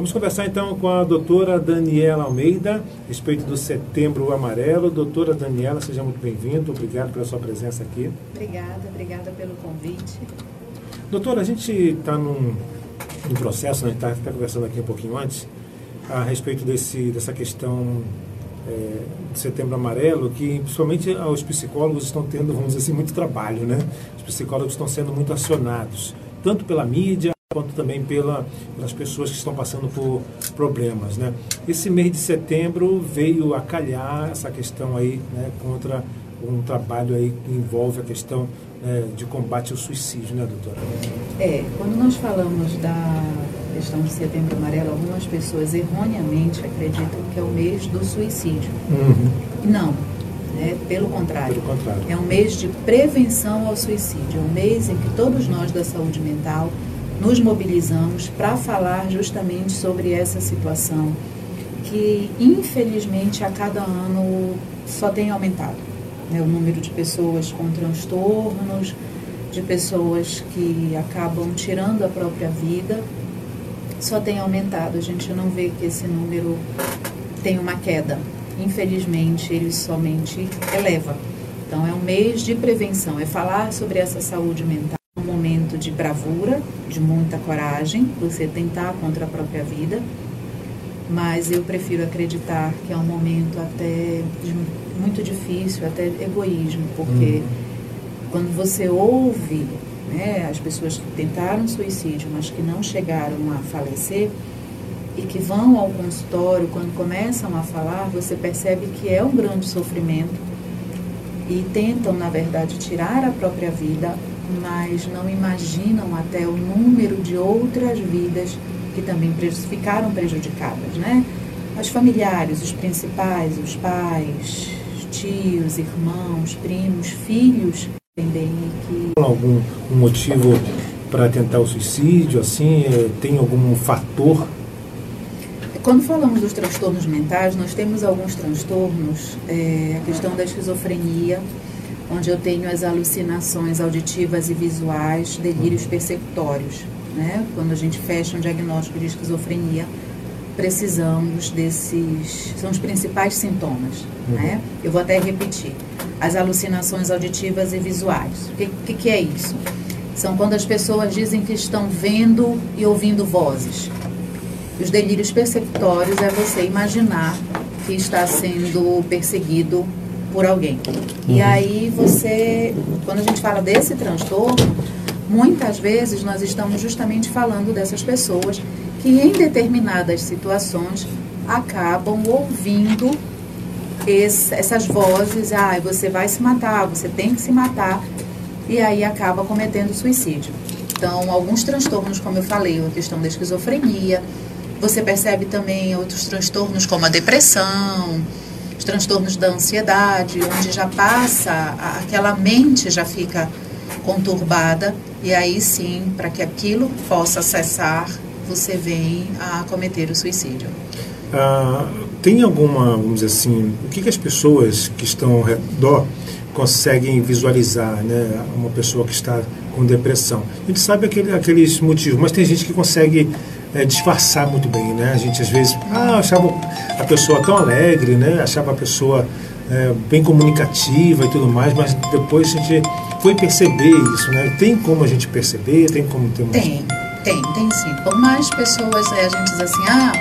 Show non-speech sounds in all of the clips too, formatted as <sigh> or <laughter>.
Vamos conversar então com a doutora Daniela Almeida, a respeito do Setembro Amarelo. Doutora Daniela, seja muito bem-vinda, obrigado pela sua presença aqui. Obrigada, obrigada pelo convite. Doutora, a gente está num, num, processo, né, a gente está tá conversando aqui um pouquinho antes, a respeito desse, dessa questão é, de Setembro Amarelo, que principalmente os psicólogos estão tendo, vamos dizer assim, muito trabalho, né? Os psicólogos estão sendo muito acionados, tanto pela mídia, quanto também pela, pelas pessoas que estão passando por problemas. Né? Esse mês de setembro veio a calhar essa questão aí né, contra um trabalho aí que envolve a questão né, de combate ao suicídio, né, doutora? É, quando nós falamos da questão de setembro amarelo, algumas pessoas erroneamente acreditam que é o mês do suicídio. Uhum. Não, né? Pelo contrário, Pelo contrário, é um mês de prevenção ao suicídio, é um mês em que todos nós da saúde mental nos mobilizamos para falar justamente sobre essa situação que, infelizmente, a cada ano só tem aumentado. Né? O número de pessoas com transtornos, de pessoas que acabam tirando a própria vida, só tem aumentado. A gente não vê que esse número tem uma queda. Infelizmente, ele somente eleva. Então, é um mês de prevenção, é falar sobre essa saúde mental de bravura, de muita coragem, você tentar contra a própria vida, mas eu prefiro acreditar que é um momento até muito difícil, até egoísmo, porque uhum. quando você ouve né, as pessoas que tentaram suicídio, mas que não chegaram a falecer, e que vão ao consultório, quando começam a falar, você percebe que é um grande sofrimento e tentam, na verdade, tirar a própria vida mas não imaginam até o número de outras vidas que também ficaram prejudicadas, né? Os familiares, os principais, os pais, tios, irmãos, primos, filhos também que algum um motivo para tentar o suicídio, assim, tem algum fator? Quando falamos dos transtornos mentais, nós temos alguns transtornos, é, a questão da esquizofrenia, onde eu tenho as alucinações auditivas e visuais, delírios persecutórios. Né? Quando a gente fecha um diagnóstico de esquizofrenia, precisamos desses. São os principais sintomas. Uhum. Né? Eu vou até repetir: as alucinações auditivas e visuais. O que, que, que é isso? São quando as pessoas dizem que estão vendo e ouvindo vozes. Os delírios persecutórios é você imaginar que está sendo perseguido por alguém. Uhum. E aí você, quando a gente fala desse transtorno, muitas vezes nós estamos justamente falando dessas pessoas que em determinadas situações acabam ouvindo esse, essas vozes, ah, você vai se matar, você tem que se matar, e aí acaba cometendo suicídio. Então, alguns transtornos, como eu falei, a questão da esquizofrenia, você percebe também outros transtornos como a depressão, os transtornos da ansiedade, onde já passa, aquela mente já fica conturbada, e aí sim, para que aquilo possa cessar, você vem a cometer o suicídio. Ah, tem alguma, vamos dizer assim, o que, que as pessoas que estão ao redor conseguem visualizar, né? Uma pessoa que está com depressão. A gente sabe aquele, aqueles motivos, mas tem gente que consegue é, disfarçar muito bem, né? A gente às vezes ah, achava a pessoa tão alegre, né? Achava a pessoa é, bem comunicativa e tudo mais, mas depois a gente foi perceber isso, né? Tem como a gente perceber, tem como ter uma... Tem, tem, tem sim. Por mais pessoas é, a gente diz assim, ah,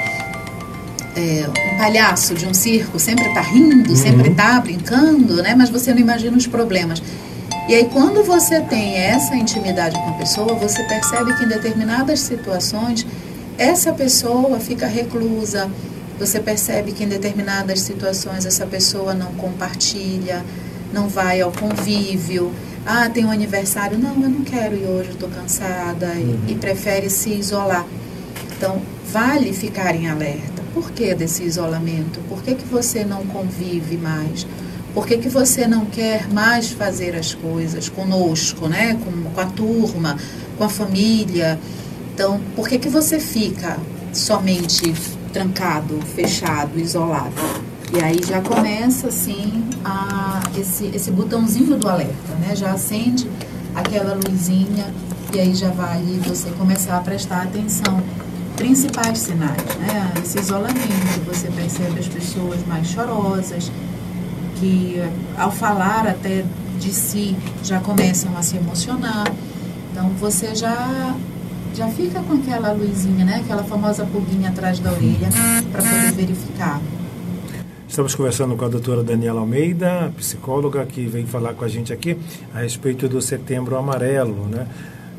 é, um palhaço de um circo sempre está rindo, uhum. sempre está brincando, né? Mas você não imagina os problemas. E aí, quando você tem essa intimidade com a pessoa, você percebe que em determinadas situações essa pessoa fica reclusa. Você percebe que em determinadas situações essa pessoa não compartilha, não vai ao convívio. Ah, tem um aniversário. Não, eu não quero ir hoje, estou cansada. Uhum. E, e, prefere se isolar. Então, vale ficar em alerta. Por que desse isolamento? Por que, que você não convive mais? Por que, que você não quer mais fazer as coisas conosco, né? com, com a turma, com a família? Então, por que, que você fica somente trancado, fechado, isolado? E aí já começa assim a, esse, esse botãozinho do alerta, né? Já acende aquela luzinha e aí já vale você começar a prestar atenção principais sinais, né? Esse isolamento, você percebe as pessoas mais chorosas, que ao falar até de si já começam a se emocionar. Então você já já fica com aquela luzinha, né? Aquela famosa pulguinha atrás da orelha para poder verificar. Estamos conversando com a doutora Daniela Almeida, psicóloga, que vem falar com a gente aqui a respeito do Setembro Amarelo, né?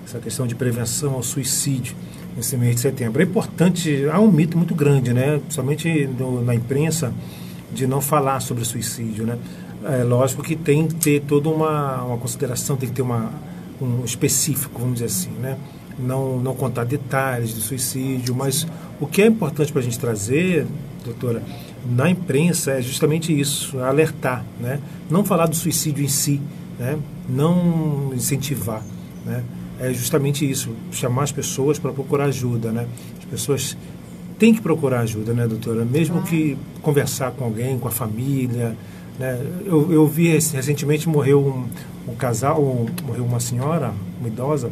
Essa questão de prevenção ao suicídio nesse mês de setembro. É importante, há um mito muito grande, né? Principalmente no, na imprensa, de não falar sobre suicídio, né? É lógico que tem que ter toda uma, uma consideração, tem que ter uma, um específico, vamos dizer assim, né? Não, não contar detalhes do suicídio, mas o que é importante para a gente trazer, doutora, na imprensa é justamente isso, alertar, né? Não falar do suicídio em si, né? Não incentivar, né? É justamente isso, chamar as pessoas para procurar ajuda, né? As pessoas têm que procurar ajuda, né, doutora? Mesmo que conversar com alguém, com a família, né? Eu, eu vi recentemente morreu um, um casal, morreu uma senhora, uma idosa,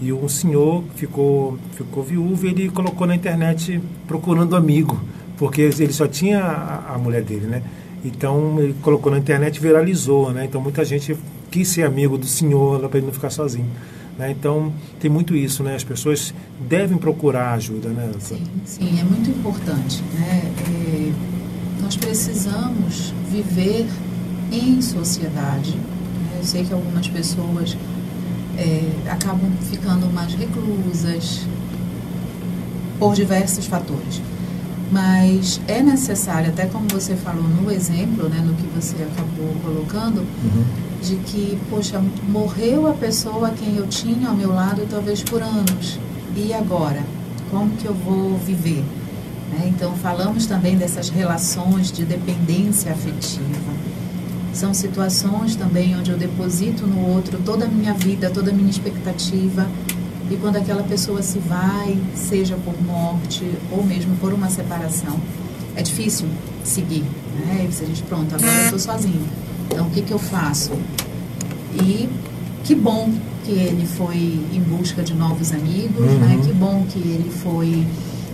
e um senhor ficou ficou viúvo e ele colocou na internet procurando amigo, porque ele só tinha a, a mulher dele, né? Então ele colocou na internet e viralizou, né? Então muita gente quis ser amigo do senhor para ele não ficar sozinho. Né? Então, tem muito isso, né? As pessoas devem procurar ajuda, né? Sim, sim, é muito importante. Né? É, nós precisamos viver em sociedade. Né? Eu sei que algumas pessoas é, acabam ficando mais reclusas por diversos fatores. Mas é necessário, até como você falou no exemplo, né, no que você acabou colocando, uhum. de que, poxa, morreu a pessoa quem eu tinha ao meu lado talvez por anos. E agora? Como que eu vou viver? Né? Então, falamos também dessas relações de dependência afetiva. São situações também onde eu deposito no outro toda a minha vida, toda a minha expectativa e quando aquela pessoa se vai, seja por morte ou mesmo por uma separação, é difícil seguir. Né? E você diz, pronto, agora eu estou sozinho. Então, o que, que eu faço? E que bom que ele foi em busca de novos amigos, né? uhum. né? Que bom que ele foi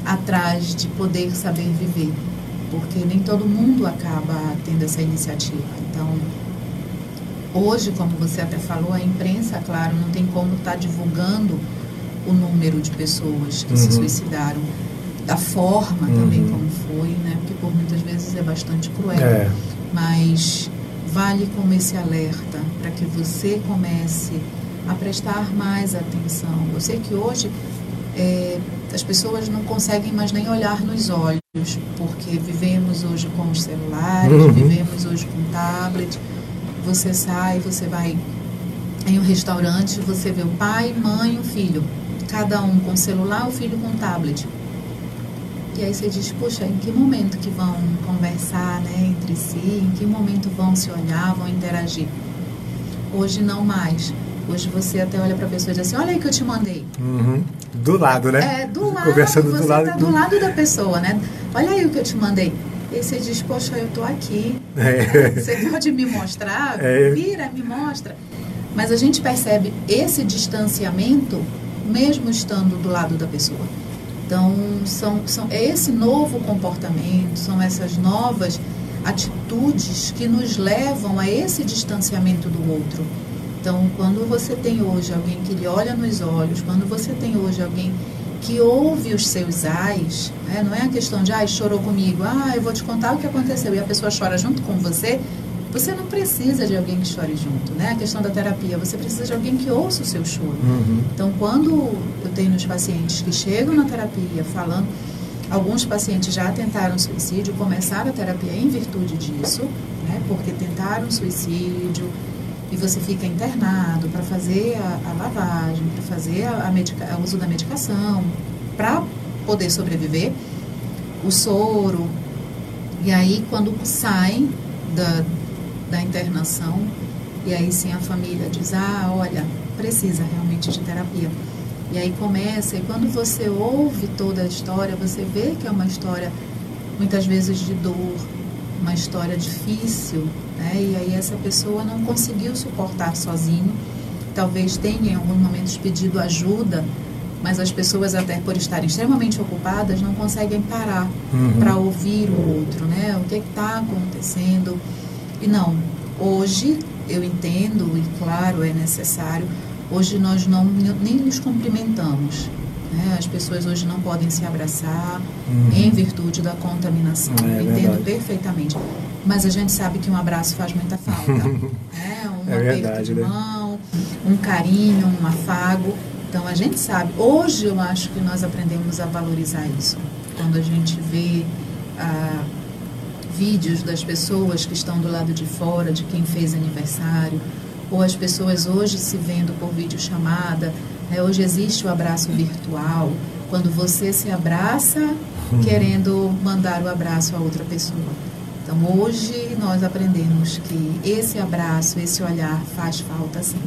atrás de poder saber viver. Porque nem todo mundo acaba tendo essa iniciativa. Então, hoje, como você até falou, a imprensa, claro, não tem como estar tá divulgando o número de pessoas que uhum. se suicidaram, da forma uhum. também como foi, né? Porque por muitas vezes é bastante cruel. É. Mas vale como esse alerta para que você comece a prestar mais atenção. Eu sei que hoje é, as pessoas não conseguem mais nem olhar nos olhos, porque vivemos hoje com os celulares, uhum. vivemos hoje com tablet. Você sai, você vai em um restaurante, você vê o pai, mãe, o filho cada um com celular, o filho com tablet. E aí você diz, poxa, em que momento que vão conversar né, entre si, em que momento vão se olhar, vão interagir? Hoje não mais. Hoje você até olha para a pessoa e diz assim, olha aí que eu te mandei. Uhum. Do lado, né? É, do lado. Conversando você do lado. Tá do... do lado da pessoa, né? Olha aí o que eu te mandei. E você diz, poxa, eu tô aqui. É. Você pode me mostrar? <laughs> É. Vira, me mostra. Mas a gente percebe esse distanciamento mesmo estando do lado da pessoa. Então, são, são, é esse novo comportamento, são essas novas atitudes que nos levam a esse distanciamento do outro. Então, quando você tem hoje alguém que lhe olha nos olhos, quando você tem hoje alguém que ouve os seus ais, né? não é a questão de, ah, chorou comigo, ah, eu vou te contar o que aconteceu, e a pessoa chora junto com você, você não precisa de alguém que chore junto, né? A questão da terapia, você precisa de alguém que ouça o seu choro. Uhum. Então, quando eu tenho os pacientes que chegam na terapia falando, alguns pacientes já tentaram suicídio, começaram a terapia em virtude disso, né? Porque tentaram suicídio e você fica internado para fazer a, a lavagem, para fazer a, a medica, o uso da medicação, para poder sobreviver, o soro. E aí, quando saem da, da internação. E aí sim a família diz: ah, olha, precisa realmente de terapia. E aí começa, e quando você ouve toda a história, você vê que é uma história muitas vezes de dor, uma história difícil, né? E aí essa pessoa não conseguiu suportar sozinho, talvez tenha em alguns momentos pedido ajuda mas as pessoas até por estarem extremamente ocupadas não conseguem parar uhum. para ouvir o outro, né? O que é está acontecendo? E não, hoje eu entendo e claro é necessário. Hoje nós não nem nos cumprimentamos. Né? As pessoas hoje não podem se abraçar uhum. em virtude da contaminação. É, eu entendo verdade. perfeitamente. Mas a gente sabe que um abraço faz muita falta. <laughs> né? Um é aperto verdade, de né? mão, um carinho, um afago. Então a gente sabe. Hoje eu acho que nós aprendemos a valorizar isso. Quando a gente vê ah, vídeos das pessoas que estão do lado de fora, de quem fez aniversário, ou as pessoas hoje se vendo por videochamada. Né? Hoje existe o abraço virtual, quando você se abraça <laughs> querendo mandar o abraço a outra pessoa. Então, hoje nós aprendemos que esse abraço, esse olhar faz falta sim.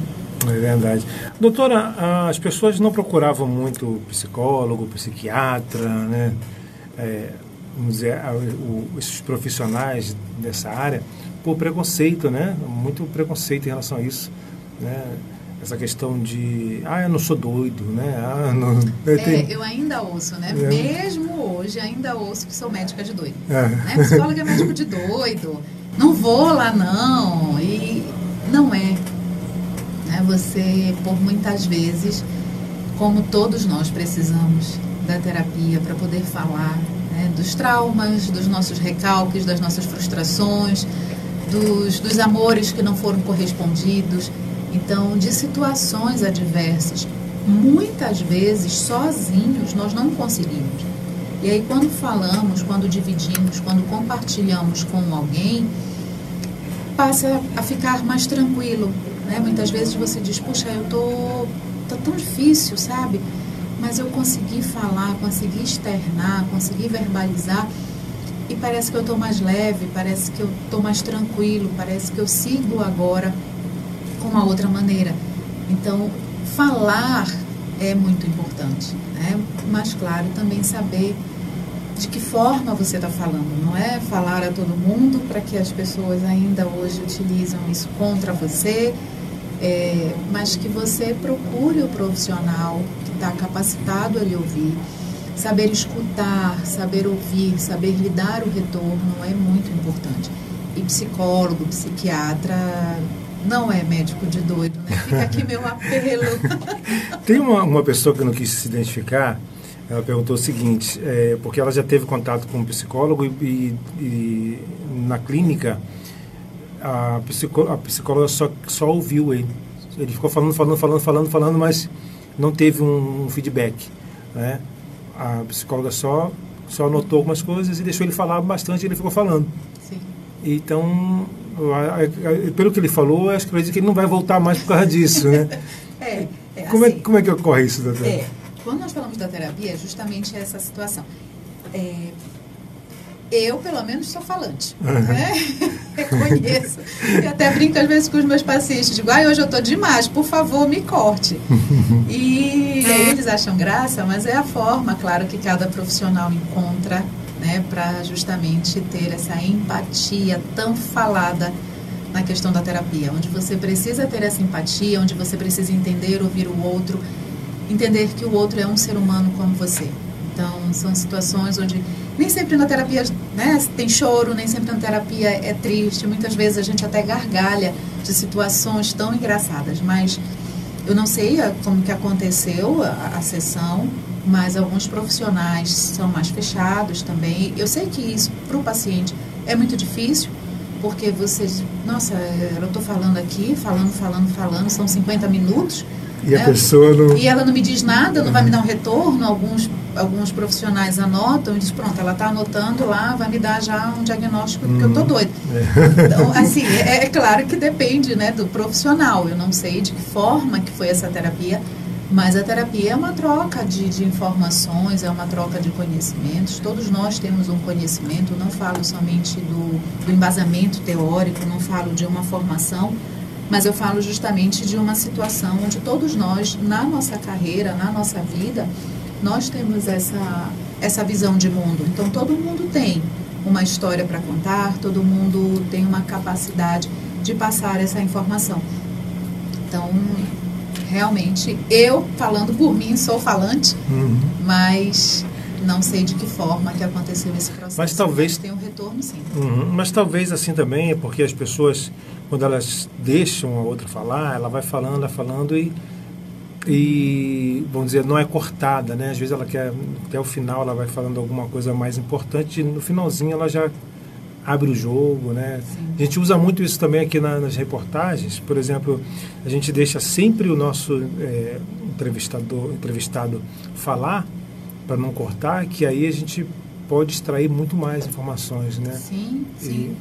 É verdade. Doutora, as pessoas não procuravam muito psicólogo, psiquiatra, né? É, vamos dizer, esses profissionais dessa área, por preconceito, né? Muito preconceito em relação a isso, né? Essa questão de ah eu não sou doido né? Ah, não, eu, é, eu ainda ouço né? É. mesmo hoje ainda ouço que sou médica de doido é. né? Psicóloga é médico de doido não vou lá não e não é né? Você por muitas vezes como todos nós precisamos da terapia para poder falar né, dos traumas dos nossos recalques das nossas frustrações dos, dos amores que não foram correspondidos então, de situações adversas, muitas vezes sozinhos nós não conseguimos. E aí, quando falamos, quando dividimos, quando compartilhamos com alguém, passa a ficar mais tranquilo. Né? Muitas vezes você diz: Puxa, eu tô, tá tão difícil, sabe? Mas eu consegui falar, consegui externar, consegui verbalizar e parece que eu estou mais leve, parece que eu estou mais tranquilo, parece que eu sigo agora uma outra maneira. Então, falar é muito importante, né? mas claro, também saber de que forma você está falando, não é falar a todo mundo para que as pessoas ainda hoje utilizam isso contra você, é, mas que você procure o profissional que está capacitado a lhe ouvir. Saber escutar, saber ouvir, saber lhe dar o retorno é muito importante. E psicólogo, psiquiatra, não é médico de doido, né? Fica aqui meu apelo. <laughs> Tem uma, uma pessoa que não quis se identificar, ela perguntou o seguinte, é, porque ela já teve contato com um psicólogo e, e, e na clínica a, psicó, a psicóloga só, só ouviu ele. Ele ficou falando, falando, falando, falando, falando, mas não teve um, um feedback. Né? A psicóloga só, só anotou algumas coisas e deixou ele falar bastante e ele ficou falando. Sim. Então, pelo que ele falou, acho que vai dizer que ele não vai voltar mais por causa disso, né? <laughs> é, é, como, assim, é, como é que ocorre isso, doutor? É, quando nós falamos da terapia, é justamente essa situação. É, eu, pelo menos, sou falante. Uhum. Né? <laughs> Reconheço. E até brinco às vezes com os meus pacientes. Digo, ai, hoje eu estou demais, por favor, me corte. <laughs> e eles acham graça, mas é a forma, claro, que cada profissional encontra né, para justamente ter essa empatia tão falada na questão da terapia, onde você precisa ter essa empatia, onde você precisa entender, ouvir o outro, entender que o outro é um ser humano como você. Então, são situações onde nem sempre na terapia né, tem choro, nem sempre na terapia é triste, muitas vezes a gente até gargalha de situações tão engraçadas, mas eu não sei como que aconteceu a, a sessão, mas alguns profissionais são mais fechados também. Eu sei que isso para o paciente é muito difícil, porque você, nossa, eu estou falando aqui, falando, falando, falando, são 50 minutos. E né? a pessoa não... E ela não me diz nada, não vai me dar um retorno. Alguns, alguns profissionais anotam e dizem, pronto, ela está anotando lá, vai me dar já um diagnóstico porque eu estou uhum. doida. É. Então, assim, é, é claro que depende né, do profissional. Eu não sei de que forma que foi essa terapia, mas a terapia é uma troca de, de, informações, é uma troca de conhecimentos. Todos nós temos um conhecimento, não falo somente do, do embasamento teórico, não falo de uma formação, mas eu falo justamente de uma situação onde todos nós, na nossa carreira, na nossa vida, nós temos essa, essa visão de mundo. Então, todo mundo tem uma história para contar, todo mundo tem uma capacidade de passar essa informação. Então, realmente, eu falando por mim, sou falante, Uhum. mas não sei de que forma que aconteceu esse processo. Mas talvez- tem um retorno, sim. Uhum, Mas talvez assim também é porque as pessoas, quando elas deixam a outra falar, ela vai falando, vai falando e, e vamos dizer, não é cortada, né? Às vezes ela quer, até o final ela vai falando alguma coisa mais importante e no finalzinho ela já abre o jogo, né? Sim. A gente usa muito isso também aqui na- nas reportagens. Por exemplo, a gente deixa sempre o nosso é, entrevistador, entrevistado falar para não cortar, que aí a gente pode extrair muito mais informações, né? Sim, sim.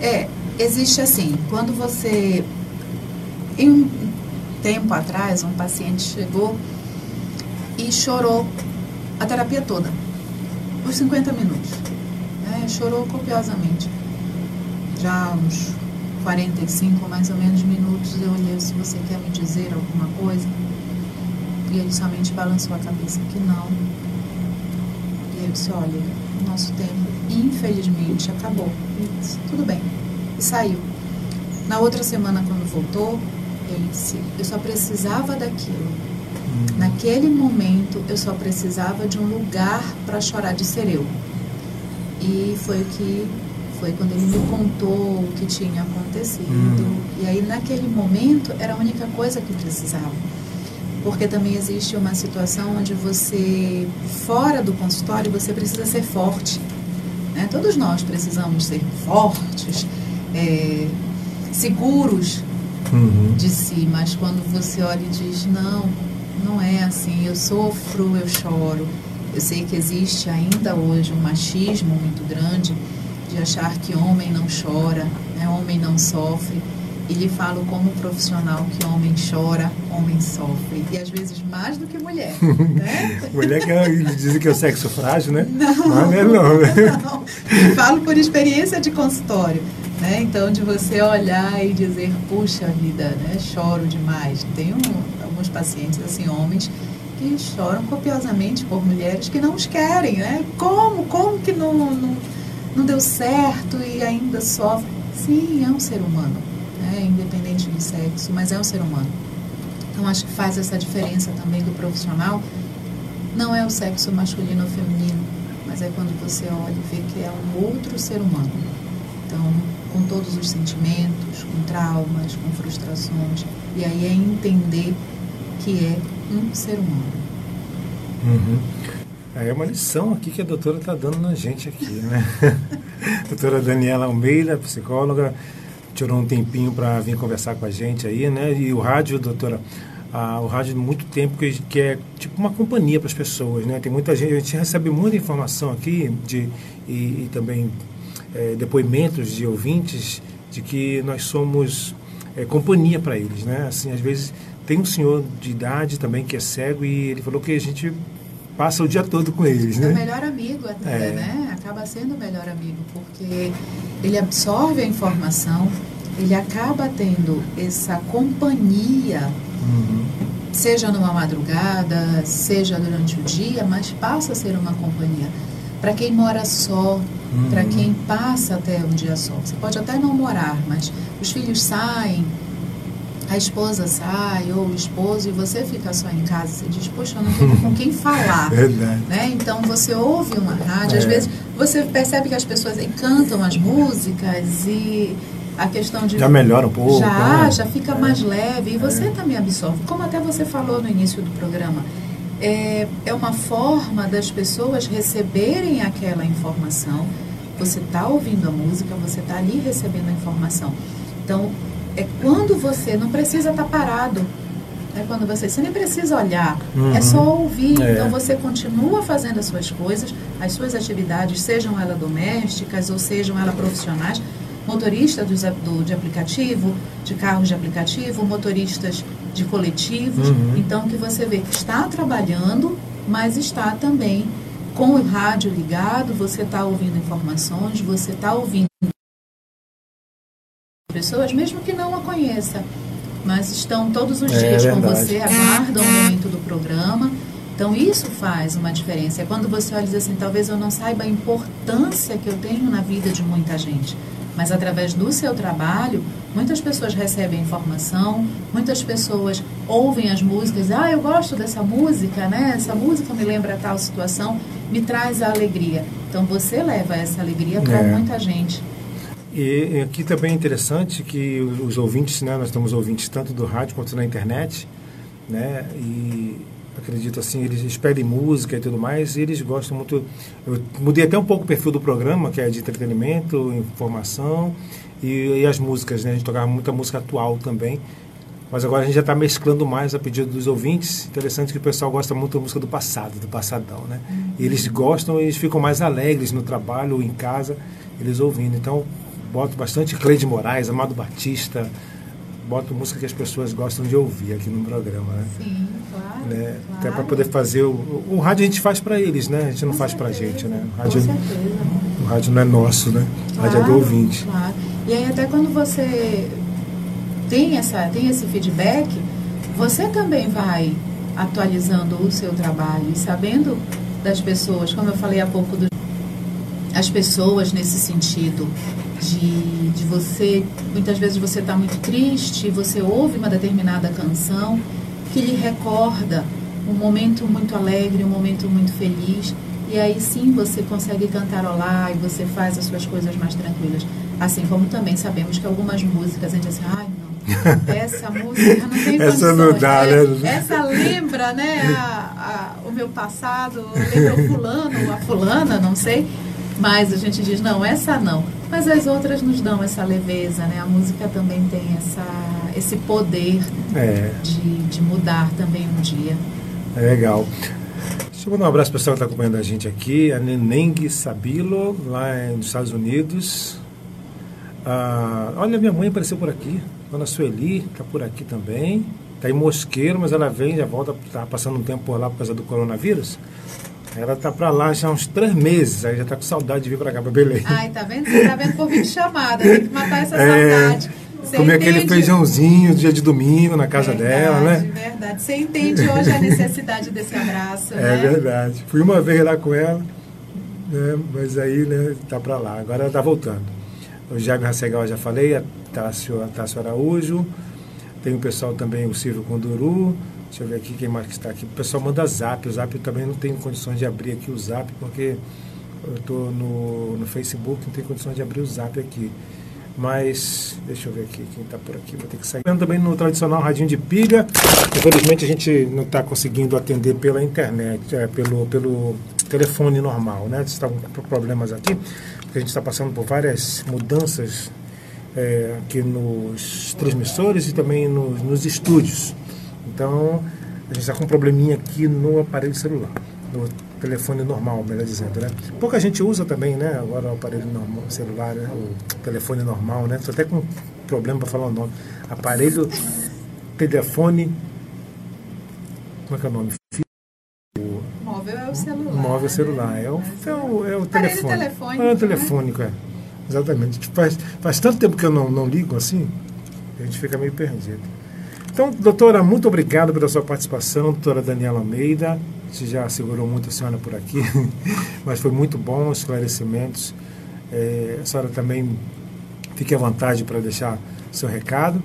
É, existe assim, quando você. Em um tempo atrás, um paciente chegou e chorou a terapia toda, os 50 minutos. Né? Chorou copiosamente. Já uns 45 mais ou menos minutos eu olhei se você quer me dizer alguma coisa. E ele somente balançou a cabeça que não. E eu disse, olha, o nosso tempo, infelizmente, acabou. E disse, tudo bem. E saiu. Na outra semana, quando voltou, ele disse, eu só precisava daquilo. Naquele momento, eu só precisava de um lugar para chorar de ser eu. E foi o que foi quando ele me contou o que tinha acontecido. Hum. E aí, naquele momento, era a única coisa que precisava. Porque também existe uma situação onde você, fora do consultório, você precisa ser forte. né? Todos nós precisamos ser fortes, é, seguros Uhum. de si, mas quando você olha e diz, não, não é assim, eu sofro, eu choro. Eu sei que existe ainda hoje um machismo muito grande de achar que homem não chora, né? homem não sofre. E lhe falo como profissional que homem chora, homem sofre. E às vezes mais do que mulher. <laughs> Né? Mulher que é, dizem que é o sexo frágil, né? Não. Mas não é não? <laughs> Não, falo por experiência de consultório. Né? Então, de você olhar e dizer, puxa vida, né? choro demais. Tenho alguns pacientes, assim, homens, que choram copiosamente por mulheres que não os querem. Né? Como? Como que não, não, não deu certo e ainda sofre? Sim, é um ser humano, né? independente do sexo, mas é um ser humano. Então, acho que faz essa diferença também do profissional. Não é o sexo masculino ou feminino, mas é quando você olha e vê que é um outro ser humano. Então, com todos os sentimentos, com traumas, com frustrações. E aí é entender que é um ser humano. Uhum. É uma lição aqui que a doutora está dando na gente aqui, né? <laughs> doutora Daniela Almeida, psicóloga, tirou um tempinho para vir conversar com a gente aí, né? E o rádio, doutora, ah, o rádio muito tempo que, que é tipo uma companhia para as pessoas, né? Tem muita gente, a gente recebe muita informação aqui de, e, e também é, depoimentos de ouvintes de que nós somos é, companhia para eles, né? Assim, às vezes tem um senhor de idade também que é cego e ele falou que a gente passa o dia todo com eles, É o né? melhor amigo até, É. né? Acaba sendo o melhor amigo, porque ele absorve a informação, ele acaba tendo essa companhia Uhum. seja numa madrugada, seja durante o dia, mas passa a ser uma companhia. Para quem mora só, Uhum. para quem passa até um dia só. Você pode até não morar, mas os filhos saem, a esposa sai, ou o esposo, e você fica só em casa. Você diz, poxa, eu não tenho com quem falar. <laughs> Verdade. Né? Então você ouve uma rádio, às É. vezes você percebe que as pessoas cantam as músicas e a questão de Já melhora um pouco. já, né? já fica mais leve. E você também absorve. Como até você falou no início do programa, é, é uma forma das pessoas receberem aquela informação. Você está ouvindo a música, você está ali recebendo a informação. Então, é quando você não precisa estar parado. É quando você, você nem precisa olhar, Uhum. é só ouvir. É. Então você continua fazendo as suas coisas, as suas atividades, sejam elas domésticas ou sejam elas profissionais, motoristas dos a- do, de aplicativo, de carros de aplicativo, motoristas de coletivos. Uhum. Então que você vê que está trabalhando, mas está também com o rádio ligado, você está ouvindo informações, você está ouvindo pessoas, mesmo que não a conheça, mas estão todos os É dias com verdade. você, aguardam o momento do programa. Então isso faz uma diferença. É quando você olha e diz assim, talvez eu não saiba a importância que eu tenho na vida de muita gente, mas através do seu trabalho, muitas pessoas recebem informação, muitas pessoas ouvem as músicas, ah, eu gosto dessa música, né? Essa música me lembra tal situação, me traz a alegria. Então você leva essa alegria para é. muita gente. E aqui também é interessante que os ouvintes, né, nós temos ouvintes tanto do rádio quanto na internet, né, e acredito assim, eles pedem música e tudo mais, e eles gostam muito. Eu mudei até um pouco o perfil do programa, que é de entretenimento, informação e, e as músicas, né? A gente tocava muita música atual também. Mas agora a gente já está mesclando mais a pedido dos ouvintes. Interessante que o pessoal gosta muito da música do passado, do passadão, né? E eles gostam, eles ficam mais alegres no trabalho ou em casa, eles ouvindo. Então, boto bastante Cleide Moraes, Amado Batista, boto música que as pessoas gostam de ouvir aqui no programa, né? Sim, claro. Né? claro. Até para poder fazer o, o rádio a gente faz para eles, né? A gente não Com faz para a gente, né? O rádio, Com certeza. o rádio não é nosso, né? O rádio é do ouvinte. Claro. E aí até quando você tem essa tem esse feedback, você também vai atualizando o seu trabalho e sabendo das pessoas, como eu falei há pouco do as pessoas nesse sentido de, de você, muitas vezes você está muito triste, você ouve uma determinada canção que lhe recorda um momento muito alegre, um momento muito feliz, e aí sim você consegue cantarolar e você faz as suas coisas mais tranquilas. Assim como também sabemos que algumas músicas a gente diz assim, ai não, essa <laughs> música não tem Essa não dá, é, né? Essa lembra, né, a, a, o meu passado, lembra o fulano, a fulana, não sei. Mas a gente diz, não, essa não. Mas as outras nos dão essa leveza, né? A música também tem essa, esse poder É. de, de mudar também um dia. É legal. Deixa eu mandar um abraço para o pessoal que está acompanhando a gente aqui. A Neneng Sabilo, lá nos Estados Unidos. Ah, olha, minha mãe apareceu por aqui. Dona Sueli está por aqui também. Está em Mosqueiro, mas ela vem, já volta, está passando um tempo por lá por causa do coronavírus. Ela tá para lá já há uns três meses, aí já tá com saudade de vir para cá, para Belém. Ai, tá vendo? Você tá vendo por vídeo chamada, tem que matar essa <laughs> É, saudade. Você Comer aquele entende? feijãozinho dia de domingo na casa verdade, dela, né? Verdade, Você entende hoje a necessidade desse abraço, É né? verdade. Fui uma vez lá com ela, né? mas aí né, tá para lá. Agora ela tá voltando. O Jaime Rassegal, já falei, a Tássio, a Tássio Araújo. Tem o pessoal também, o Silvio Conduru. Deixa eu ver aqui quem mais que está aqui. O pessoal manda zap. O zap eu também não tenho condições de abrir aqui o zap, porque eu estou no, no Facebook, não tenho condições de abrir o zap aqui. Mas, deixa eu ver aqui quem está por aqui. Vou ter que sair. Também no tradicional radinho de pilha. Infelizmente a gente não está conseguindo atender pela internet, é, pelo, pelo telefone normal, né? Estão com problemas aqui, porque a gente está passando por várias mudanças é, aqui nos transmissores e também nos, nos estúdios. Então, a gente está com um probleminha aqui no aparelho celular, no telefone normal, melhor dizendo, né? Pouca gente usa também, né? Agora o aparelho normal, celular, né? o telefone normal, né? Estou até com problema para falar o nome. Aparelho, telefone, como é que é o nome? Móvel é o celular. Móvel né? celular, é o, é o, é o telefone. telefônico, É o né? telefônico, é. Exatamente. Faz, faz tanto tempo que eu não, não ligo assim, a gente fica meio perdido. Então, doutora, muito obrigado pela sua participação, doutora Daniela Almeida. Gente já segurou muito a senhora por aqui, <laughs> mas foi muito bom os esclarecimentos. É, a senhora também fique à vontade para deixar seu recado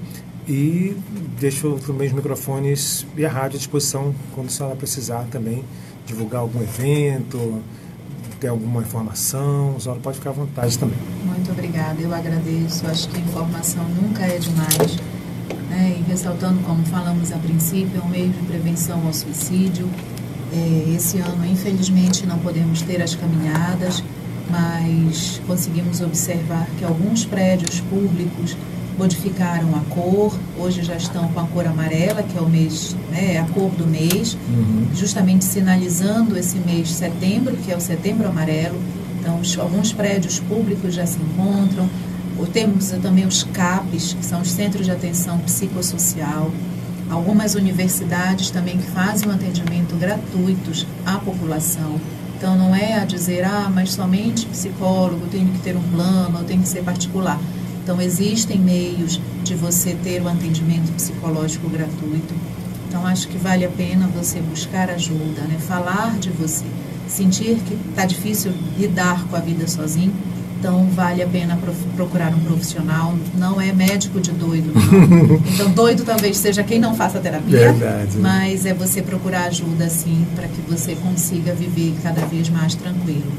e deixo também os microfones e a rádio à disposição quando a senhora precisar também divulgar algum evento, ter alguma informação, a senhora pode ficar à vontade também. Muito obrigada, eu agradeço. Acho que informação nunca é demais. Né? E ressaltando, como falamos a princípio, é um meio de prevenção ao suicídio. É, esse ano, infelizmente, não podemos ter as caminhadas, mas conseguimos observar que alguns prédios públicos modificaram a cor. Hoje já estão com a cor amarela, que é o mês, né, é a cor do mês justamente sinalizando esse mês de setembro, que é o setembro amarelo. Então, alguns prédios públicos já se encontram. Temos também os CAPs, que são os Centros de Atenção Psicossocial. Algumas universidades também que fazem um atendimento gratuitos à população. Então, não é a dizer, ah, mas somente psicólogo, tem que ter um plano, tem que ser particular. Então, existem meios de você ter o atendimento psicológico gratuito. Então, acho que vale a pena você buscar ajuda, né? falar de você, sentir que está difícil lidar com a vida sozinho. Então vale a pena procurar um profissional. Não é médico de doido, não. <laughs> então doido talvez seja quem não faça terapia, Verdade. mas é você procurar ajuda sim para que você consiga viver cada vez mais tranquilo.